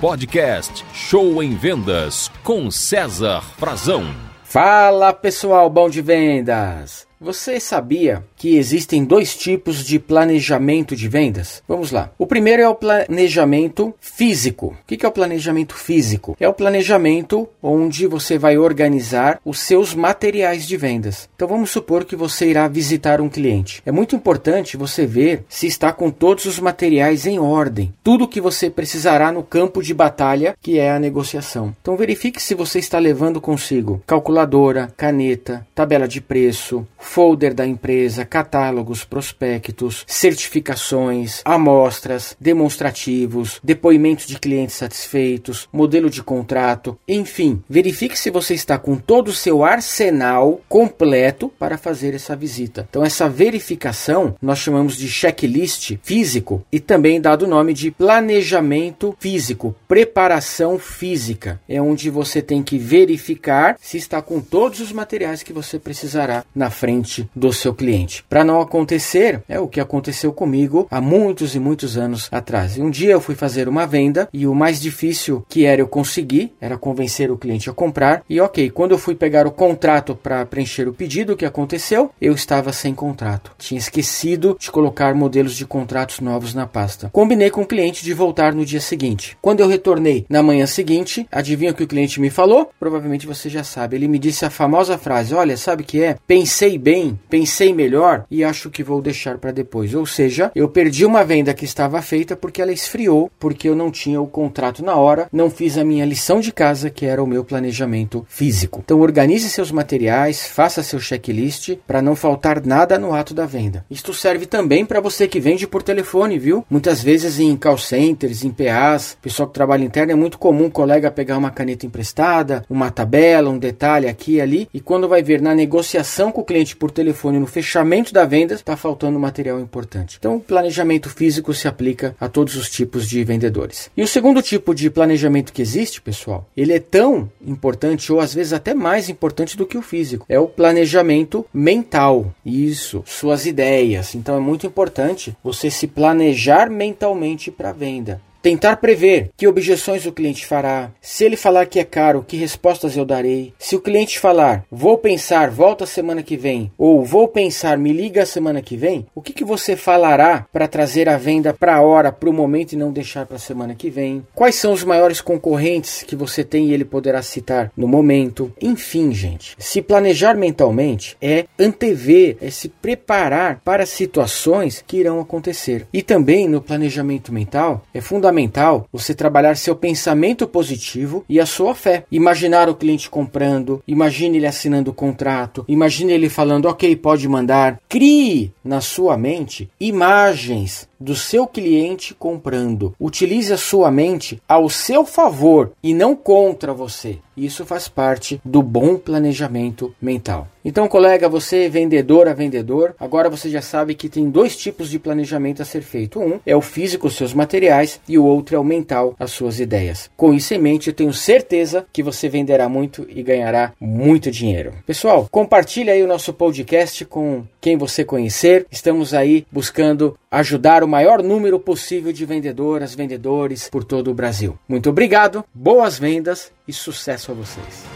Podcast Show em Vendas com César Frazão. Fala pessoal, bom de vendas! Você sabia que existem dois tipos de planejamento de vendas? Vamos lá. O primeiro é o planejamento físico. O que é o planejamento físico? É o planejamento onde você vai organizar os seus materiais de vendas. Então vamos supor que você irá visitar um cliente. É muito importante você ver se está com todos os materiais em ordem. Tudo que você precisará no campo de batalha, que é a negociação. Então verifique se você está levando consigo calculadora, caneta, tabela de preço, folder da empresa, catálogos, prospectos, certificações, amostras, demonstrativos, depoimentos de clientes satisfeitos, modelo de contrato, enfim, verifique se você está com todo o seu arsenal completo para fazer essa visita. Então essa verificação nós chamamos de checklist físico e também dado o nome de planejamento físico, preparação física. É onde você tem que verificar se está com todos os materiais que você precisará na frente frente do seu cliente. Para não acontecer, é o que aconteceu comigo há muitos e muitos anos atrás. Um dia eu fui fazer uma venda e o mais difícil que era eu conseguir era convencer o cliente a comprar. E ok, quando eu fui pegar o contrato para preencher o pedido, o que aconteceu? Eu estava sem contrato. Tinha esquecido de colocar modelos de contratos novos na pasta. Combinei com o cliente de voltar no dia seguinte. Quando eu retornei na manhã seguinte, adivinha o que o cliente me falou? Provavelmente você já sabe. Ele me disse a famosa frase: Olha, sabe o que é? Pensei bem, pensei melhor e acho que vou deixar para depois. Ou seja, eu perdi uma venda que estava feita porque ela esfriou, porque eu não tinha o contrato na hora, não fiz a minha lição de casa, que era o meu planejamento físico. Então organize seus materiais, faça seu checklist para não faltar nada no ato da venda. Isto serve também para você que vende por telefone, viu? Muitas vezes em call centers, em PAs, pessoal que trabalha interno é muito comum o colega pegar uma caneta emprestada, uma tabela, um detalhe aqui e ali, e quando vai ver na negociação com o cliente por telefone no fechamento da venda, está faltando material importante. Então, o planejamento físico se aplica a todos os tipos de vendedores. E o segundo tipo de planejamento que existe, pessoal, ele é tão importante ou às vezes até mais importante do que o físico. É o planejamento mental. Isso, suas ideias. Então é muito importante você se planejar mentalmente para a venda. Tentar prever que objeções o cliente fará, se ele falar que é caro, que respostas eu darei. Se o cliente falar, vou pensar, volta semana que vem, ou vou pensar, me liga semana que vem, o que, que você falará para trazer a venda para a hora, para o momento e não deixar para a semana que vem? Quais são os maiores concorrentes que você tem e ele poderá citar no momento? Enfim, gente, se planejar mentalmente é antever, é se preparar para situações que irão acontecer. E também no planejamento mental é fundamental fundamental você trabalhar seu pensamento positivo e a sua fé. Imaginar o cliente comprando, imagine ele assinando o contrato, imagine ele falando, ok, pode mandar. Crie na sua mente imagens do seu cliente comprando. Utilize a sua mente ao seu favor e não contra você. Isso faz parte do bom planejamento mental. Então, colega, você vendedor a vendedor, agora você já sabe que tem dois tipos de planejamento a ser feito. Um é o físico, seus materiais, e o outro é o mental, as suas ideias. Com isso em mente, eu tenho certeza que você venderá muito e ganhará muito dinheiro. Pessoal, compartilhe aí o nosso podcast com quem você conhecer. Estamos aí buscando ajudar o maior número possível de vendedoras, vendedores por todo o Brasil. Muito obrigado, boas vendas e sucesso a vocês.